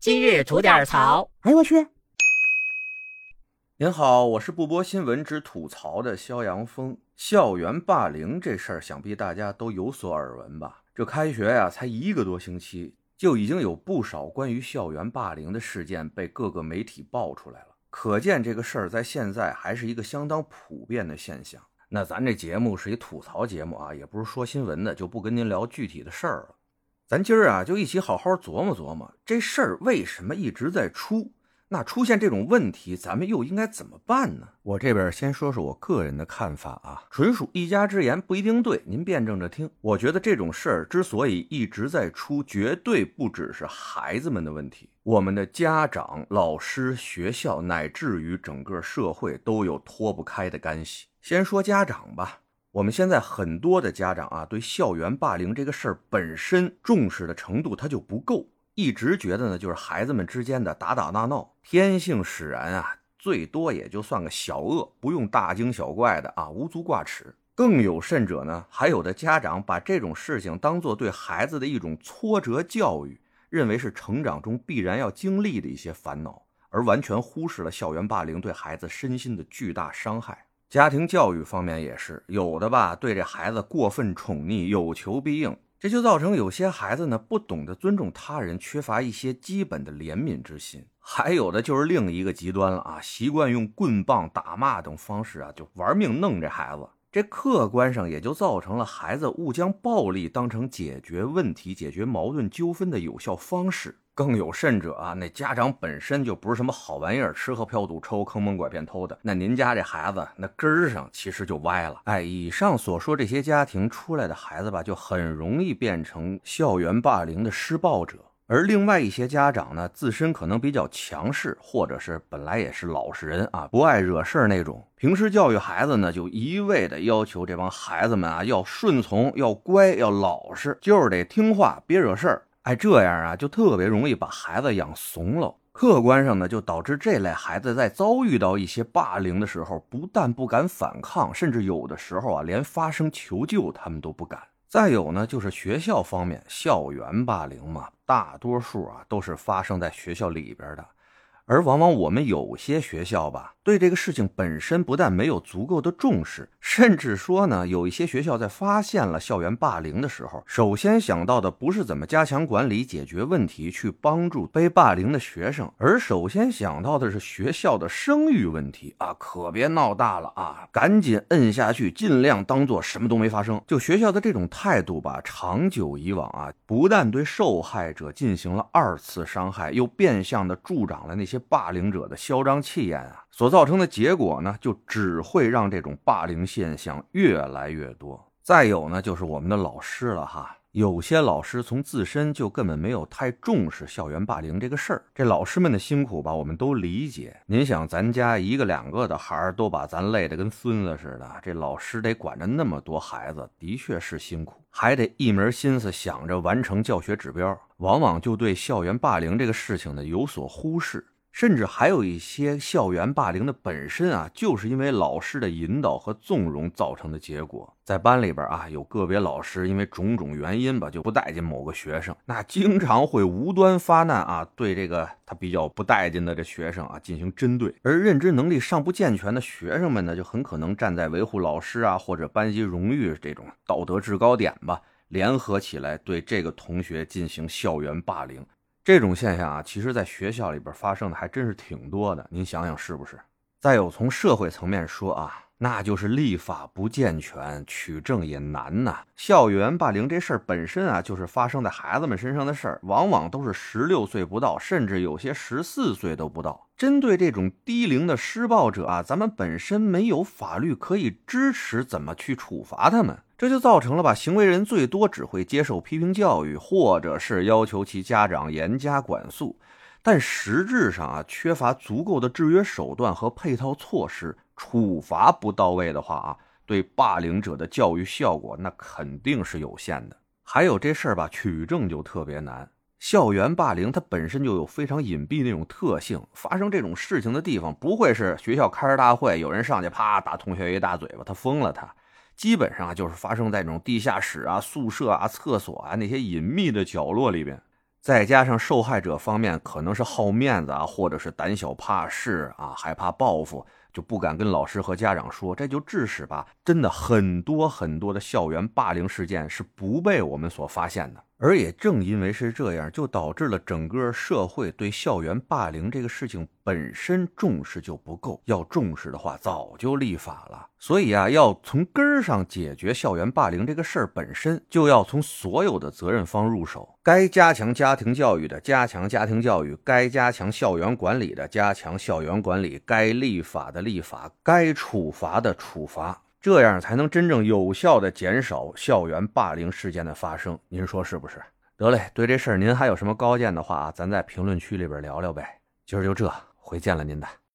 今日吐点槽。哎呦我去！您好，我是不播新闻只吐槽的肖阳峰。校园霸凌这事儿，想必大家都有所耳闻吧？这开学呀，才一个多星期，就已经有不少关于校园霸凌的事件被各个媒体爆出来了。可见这个事儿在现在还是一个相当普遍的现象。那咱这节目是一吐槽节目啊，也不是说新闻的，就不跟您聊具体的事儿了。咱今儿啊，就一起好好琢磨琢磨这事儿为什么一直在出。那出现这种问题，咱们又应该怎么办呢？我这边先说说我个人的看法啊，纯属一家之言，不一定对，您辩证着听。我觉得这种事儿之所以一直在出，绝对不只是孩子们的问题，我们的家长、老师、学校，乃至于整个社会都有脱不开的干系。先说家长吧。我们现在很多的家长啊，对校园霸凌这个事儿本身重视的程度他就不够，一直觉得呢就是孩子们之间的打打闹闹，天性使然啊，最多也就算个小恶，不用大惊小怪的啊，无足挂齿。更有甚者呢，还有的家长把这种事情当做对孩子的一种挫折教育，认为是成长中必然要经历的一些烦恼，而完全忽视了校园霸凌对孩子身心的巨大伤害。家庭教育方面也是有的吧，对这孩子过分宠溺，有求必应，这就造成有些孩子呢不懂得尊重他人，缺乏一些基本的怜悯之心。还有的就是另一个极端了啊，习惯用棍棒、打骂等方式啊，就玩命弄这孩子。这客观上也就造成了孩子误将暴力当成解决问题、解决矛盾纠纷的有效方式。更有甚者啊，那家长本身就不是什么好玩意儿，吃喝嫖赌抽，坑蒙拐骗偷的。那您家这孩子，那根儿上其实就歪了。哎，以上所说这些家庭出来的孩子吧，就很容易变成校园霸凌的施暴者。而另外一些家长呢，自身可能比较强势，或者是本来也是老实人啊，不爱惹事儿那种。平时教育孩子呢，就一味的要求这帮孩子们啊，要顺从，要乖，要老实，就是得听话，别惹事儿。哎，这样啊，就特别容易把孩子养怂了。客观上呢，就导致这类孩子在遭遇到一些霸凌的时候，不但不敢反抗，甚至有的时候啊，连发声求救他们都不敢。再有呢，就是学校方面，校园霸凌嘛，大多数啊都是发生在学校里边的。而往往我们有些学校吧，对这个事情本身不但没有足够的重视，甚至说呢，有一些学校在发现了校园霸凌的时候，首先想到的不是怎么加强管理、解决问题、去帮助被霸凌的学生，而首先想到的是学校的声誉问题啊，可别闹大了啊，赶紧摁下去，尽量当做什么都没发生。就学校的这种态度吧，长久以往啊，不但对受害者进行了二次伤害，又变相的助长了那些。霸凌者的嚣张气焰啊，所造成的结果呢，就只会让这种霸凌现象越来越多。再有呢，就是我们的老师了哈，有些老师从自身就根本没有太重视校园霸凌这个事儿。这老师们的辛苦吧，我们都理解。您想，咱家一个两个的孩儿都把咱累得跟孙子似的，这老师得管着那么多孩子，的确是辛苦，还得一门心思想着完成教学指标，往往就对校园霸凌这个事情呢有所忽视。甚至还有一些校园霸凌的本身啊，就是因为老师的引导和纵容造成的结果。在班里边啊，有个别老师因为种种原因吧，就不待见某个学生，那经常会无端发难啊，对这个他比较不待见的这学生啊进行针对。而认知能力尚不健全的学生们呢，就很可能站在维护老师啊或者班级荣誉这种道德制高点吧，联合起来对这个同学进行校园霸凌。这种现象啊，其实在学校里边发生的还真是挺多的。您想想是不是？再有从社会层面说啊，那就是立法不健全，取证也难呐。校园霸凌这事儿本身啊，就是发生在孩子们身上的事儿，往往都是十六岁不到，甚至有些十四岁都不到。针对这种低龄的施暴者啊，咱们本身没有法律可以支持，怎么去处罚他们？这就造成了吧，行为人最多只会接受批评教育，或者是要求其家长严加管束，但实质上啊，缺乏足够的制约手段和配套措施，处罚不到位的话啊，对霸凌者的教育效果那肯定是有限的。还有这事儿吧，取证就特别难。校园霸凌它本身就有非常隐蔽那种特性，发生这种事情的地方不会是学校开着大会，有人上去啪打同学一大嘴巴，他疯了他。基本上就是发生在那种地下室啊、宿舍啊、厕所啊那些隐秘的角落里边。再加上受害者方面可能是好面子啊，或者是胆小怕事啊，害怕报复，就不敢跟老师和家长说，这就致使吧，真的很多很多的校园霸凌事件是不被我们所发现的。而也正因为是这样，就导致了整个社会对校园霸凌这个事情本身重视就不够。要重视的话，早就立法了。所以啊，要从根儿上解决校园霸凌这个事儿本身，就要从所有的责任方入手。该加强家庭教育的加强家庭教育，该加强校园管理的加强校园管理，该立法的立法，该处罚的处罚。这样才能真正有效的减少校园霸凌事件的发生，您说是不是？得嘞，对这事儿您还有什么高见的话，咱在评论区里边聊聊呗。今儿就这，回见了您的。